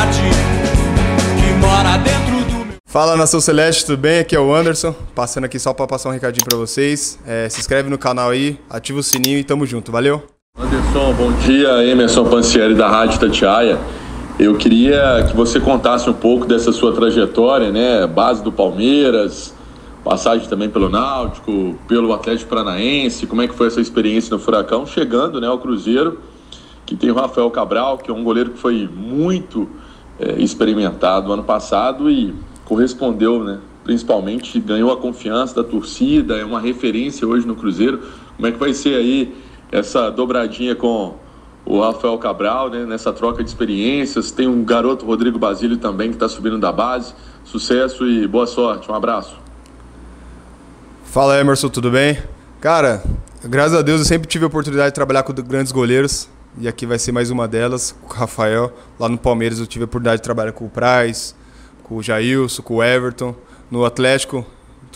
verdade que mora dentro do meu. Fala Nação Celeste, tudo bem? Aqui é o Anderson, passando aqui só para passar um recadinho para vocês. É, se inscreve no canal aí, ativa o sininho e tamo junto, valeu? Anderson, bom dia. Emerson Pancieri da Rádio Tatiaia. Eu queria que você contasse um pouco dessa sua trajetória, né? Base do Palmeiras, passagem também pelo Náutico, pelo Atlético Paranaense. Como é que foi essa experiência no Furacão? Chegando né, ao Cruzeiro, que tem o Rafael Cabral, que é um goleiro que foi muito é, experimentado ano passado e correspondeu, né? Principalmente ganhou a confiança da torcida, é uma referência hoje no Cruzeiro. Como é que vai ser aí essa dobradinha com o Rafael Cabral, né, nessa troca de experiências. Tem um garoto, Rodrigo Basílio, também, que está subindo da base. Sucesso e boa sorte. Um abraço. Fala Emerson, tudo bem? Cara, graças a Deus eu sempre tive a oportunidade de trabalhar com grandes goleiros. E aqui vai ser mais uma delas, com o Rafael. Lá no Palmeiras eu tive a oportunidade de trabalhar com o Price, com o Jailson, com o Everton. No Atlético,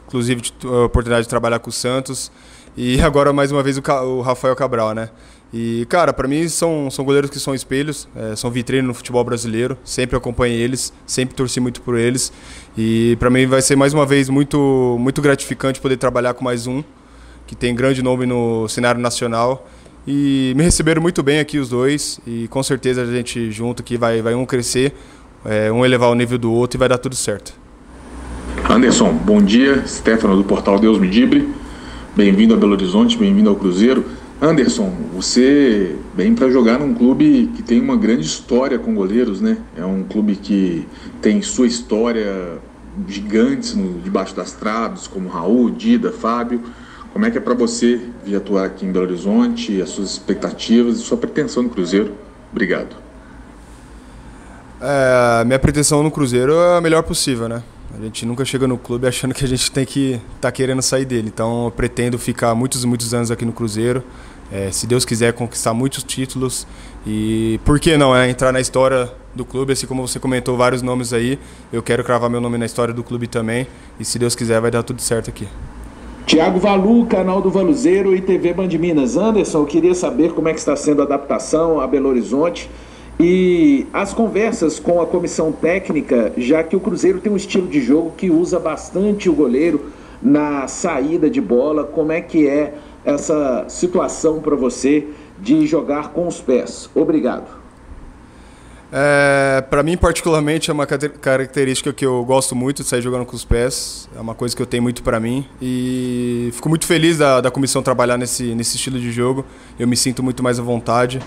inclusive a oportunidade de trabalhar com o Santos. E agora mais uma vez o Rafael Cabral, né? E, cara, para mim são, são goleiros que são espelhos, é, são vitrine no futebol brasileiro. Sempre acompanhei eles, sempre torci muito por eles. E para mim vai ser mais uma vez muito, muito gratificante poder trabalhar com mais um que tem grande nome no cenário nacional. E me receberam muito bem aqui os dois. E com certeza a gente junto aqui vai, vai um crescer, é, um elevar o nível do outro e vai dar tudo certo. Anderson, bom dia. Stefano do portal Deus Medibre. Bem-vindo a Belo Horizonte, bem-vindo ao Cruzeiro. Anderson, você vem para jogar num clube que tem uma grande história com goleiros, né? É um clube que tem sua história gigantes no, debaixo das traves, como Raul, Dida, Fábio. Como é que é para você vir atuar aqui em Belo Horizonte, as suas expectativas e sua pretensão no Cruzeiro? Obrigado. É, minha pretensão no Cruzeiro é a melhor possível, né? A gente nunca chega no clube achando que a gente tem que estar tá querendo sair dele. Então eu pretendo ficar muitos muitos anos aqui no Cruzeiro. É, se Deus quiser conquistar muitos títulos e por que não é entrar na história do clube, assim como você comentou vários nomes aí, eu quero cravar meu nome na história do clube também e se Deus quiser vai dar tudo certo aqui. Tiago Valu, canal do Valuzeiro e TV Band Minas. Anderson, eu queria saber como é que está sendo a adaptação a Belo Horizonte e as conversas com a comissão técnica, já que o Cruzeiro tem um estilo de jogo que usa bastante o goleiro na saída de bola, como é que é essa situação para você de jogar com os pés? Obrigado. É, para mim, particularmente, é uma característica que eu gosto muito de sair jogando com os pés. É uma coisa que eu tenho muito para mim. E fico muito feliz da, da comissão trabalhar nesse, nesse estilo de jogo. Eu me sinto muito mais à vontade.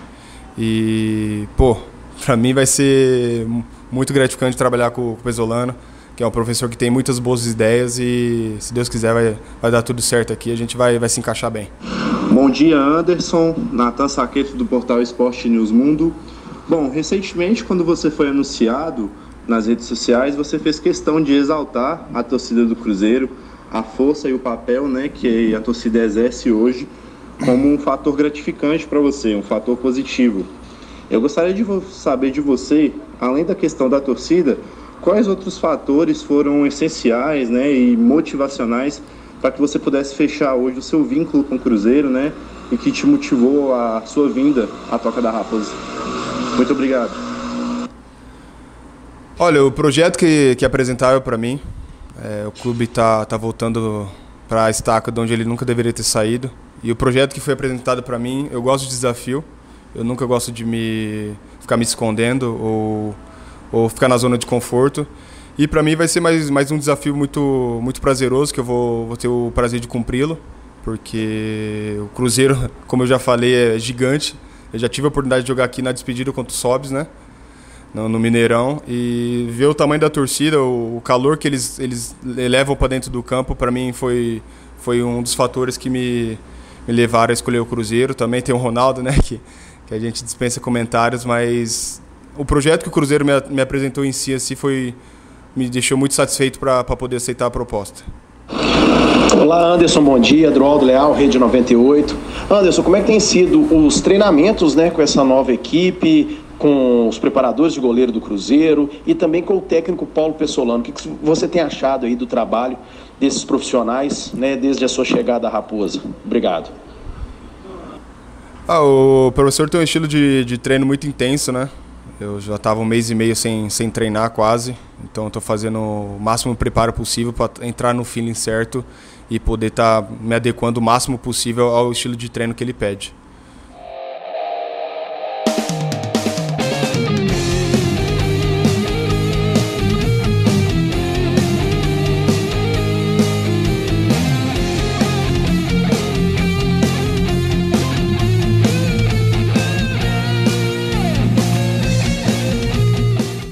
E, pô, para mim vai ser muito gratificante trabalhar com, com o Pesolano, que é um professor que tem muitas boas ideias e, se Deus quiser, vai, vai dar tudo certo aqui. A gente vai, vai se encaixar bem. Bom dia, Anderson. Natan Saqueto, do portal Esporte News Mundo. Bom, recentemente, quando você foi anunciado nas redes sociais, você fez questão de exaltar a torcida do Cruzeiro, a força e o papel né, que a torcida exerce hoje como um fator gratificante para você, um fator positivo. Eu gostaria de saber de você, além da questão da torcida, quais outros fatores foram essenciais né, e motivacionais para que você pudesse fechar hoje o seu vínculo com o Cruzeiro né, e que te motivou a sua vinda à Toca da Raposa. Muito obrigado. Olha, o projeto que, que apresentaram para mim, é, o clube está tá voltando para a estaca de onde ele nunca deveria ter saído. E o projeto que foi apresentado para mim, eu gosto de desafio. Eu nunca gosto de me ficar me escondendo ou, ou ficar na zona de conforto. E para mim vai ser mais, mais um desafio muito, muito prazeroso, que eu vou, vou ter o prazer de cumpri-lo, porque o Cruzeiro, como eu já falei, é gigante. Eu já tive a oportunidade de jogar aqui na despedida contra o Sobs, né? No, no, Mineirão. E ver o tamanho da torcida, o, o calor que eles, eles levam para dentro do campo, para mim foi, foi um dos fatores que me, me levaram a escolher o Cruzeiro. Também tem o Ronaldo, né, que, que a gente dispensa comentários, mas o projeto que o Cruzeiro me, me apresentou em si assim, foi, me deixou muito satisfeito para poder aceitar a proposta. Olá, Anderson, bom dia. Adroaldo Leal, Rede 98. Anderson, como é que tem sido os treinamentos né, com essa nova equipe, com os preparadores de goleiro do Cruzeiro e também com o técnico Paulo Pessolano? O que você tem achado aí do trabalho desses profissionais, né, desde a sua chegada à Raposa? Obrigado. Ah, o professor tem um estilo de, de treino muito intenso, né? Eu já estava um mês e meio sem, sem treinar quase, então estou fazendo o máximo preparo possível para entrar no feeling certo e poder estar tá me adequando o máximo possível ao estilo de treino que ele pede.